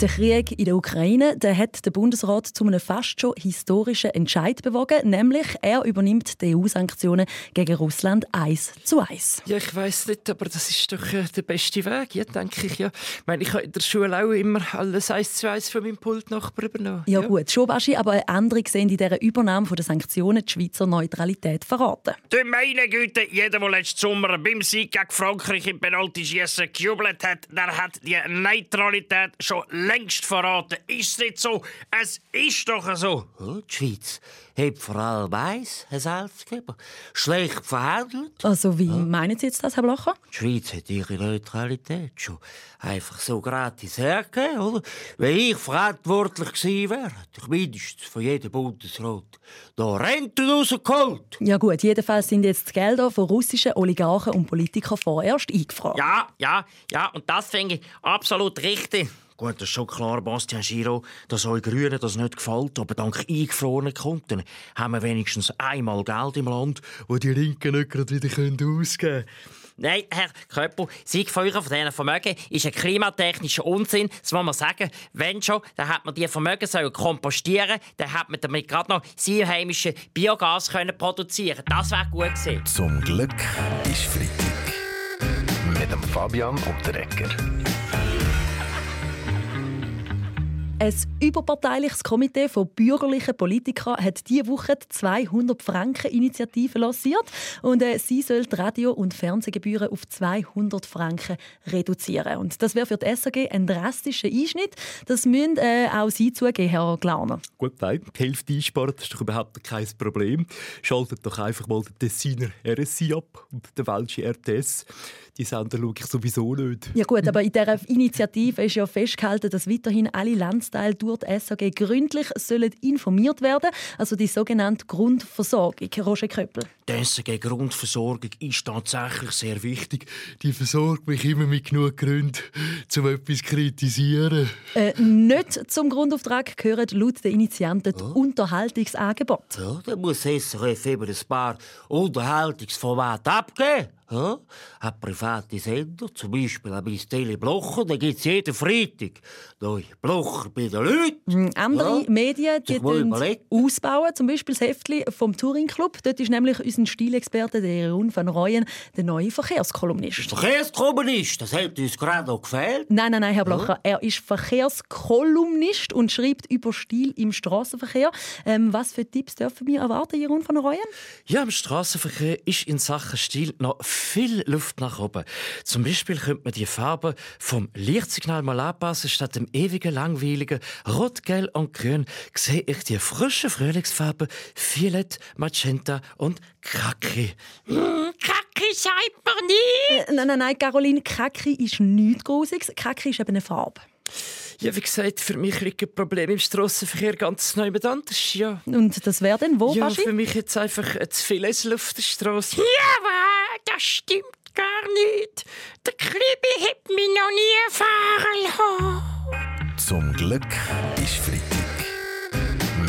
Der Krieg in der Ukraine der hat den Bundesrat zu einem fast schon historischen Entscheid bewogen, nämlich er übernimmt die EU-Sanktionen gegen Russland eins zu eins. Ja, ich weiß nicht, aber das ist doch äh, der beste Weg, ja, denke ich. Ja. Ich meine, ich habe in der Schule auch immer alles eins zu eins von meinem Pultnachbar übernommen. Ja, ja. gut, schon Baschi, aber eine Änderung sehen in dieser Übernahme der Sanktionen die Schweizer Neutralität verraten. Du meine Güte, jeder, der letzten Sommer beim Sieg gegen Frankreich im Penalty-Schiessen gejubelt hat, der hat die Neutralität schon längst verraten. Ist es nicht so? Es ist doch so. Ja, die Schweiz hat vor allem eins, Herr Salzgeber, schlecht verhandelt. Also wie ja. meinen Sie jetzt das, Herr Blocher? Die Schweiz hat ihre Neutralität schon einfach so gratis hergegeben, oder? Wenn ich verantwortlich gewesen wäre, hätte ich mindestens von jedem Bundesrat da Rente rausgeholt. Ja gut, jedenfalls sind jetzt die Gelder von russischen Oligarchen und Politikern vorerst eingefragt. Ja, ja, ja, und das finde ich absolut richtig. Gut, das ist schon klar, Bastian Giro, dass euch Grünen das nicht gefällt, aber dank eingefrorenen Konten haben wir wenigstens einmal Geld im Land, wo die Linken nicht gerade wieder ausgeben können. Nein, Herr Köppel, Siegfeuer von diesen Vermögen ist ein klimatechnischer Unsinn. Das muss man sagen. Wenn schon, dann hat man die Vermögen sollen kompostieren dann hat man damit gerade noch sehr heimische Biogas können produzieren Das wäre gut gewesen. Zum Glück ist Freitag. Mit dem Fabian und der Ecker. Ein überparteiliches Komitee von bürgerlichen Politikern hat diese Woche die 200 Franken Initiative lanciert und äh, sie soll die Radio- und Fernsehgebühren auf 200 Franken reduzieren. Und das wäre für die SAG ein drastischer Einschnitt. Das müssen äh, auch Sie zugeben, Herr Glauner. Gut, nein, die Hälfte einsparen, das ist doch überhaupt kein Problem. Schaltet doch einfach mal den Tessiner RSI ab und den Welschen RTS. Die Sender schaue ich sowieso nicht. Ja gut, aber in dieser Initiative ist ja festgehalten, dass weiterhin alle Landsteile durch die SAG gründlich sollen informiert werden also die sogenannte Grundversorgung. Roger Köppel. Die SAG-Grundversorgung ist tatsächlich sehr wichtig. Die versorgt mich immer mit genug Gründen, um etwas zu kritisieren. Äh, nicht zum Grundauftrag gehören laut den Initianten die oh. Unterhaltungsangebote. Ja, dann muss SRF eben ein paar Unterhaltungsformate abgeben. Ja, hat private Sender, zum Beispiel ein bisschen Tele Blocher, da gibt es jeden Freitag neue Blocher bei den Leuten. Mhm, andere ja. Medien die ausbauen, zum Beispiel das Heftli vom Touring Club. Dort ist nämlich unser Stilexperte der Jeroen van Rooyen der neue Verkehrskolumnist. Verkehrskolumnist, das hat uns gerade noch gefehlt. Nein, nein, nein, Herr Blocher, ja. er ist Verkehrskolumnist und schreibt über Stil im Straßenverkehr. Ähm, was für Tipps dürfen wir erwarten, Jeroen van Rooyen? Ja, im Straßenverkehr ist in Sachen Stil noch viel Luft nach oben. Zum Beispiel könnte man die Farbe vom Lichtsignal mal anpassen. Statt dem ewigen, langweiligen Rot, Gelb und Grün sehe ich die frischen Frühlingsfarben Violett, Magenta und Kaki. Mm, Kaki sagt man nicht! Äh, nein, nein, nein, Caroline, Kaki ist nichts Grusiges. Kaki ist eben eine Farbe. Ja, wie gesagt, für mich liegt ein Problem im Strassenverkehr ganz neu mit anders. Ja. Und das wäre denn wo, Ja, Baschi? für mich jetzt einfach zu viel auf der Straße. Ja, das stimmt gar nicht. Der Klibi hat mich noch nie fahren lassen. Zum Glück ist Freitag.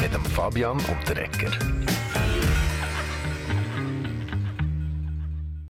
Mit dem Fabian und der Ecker.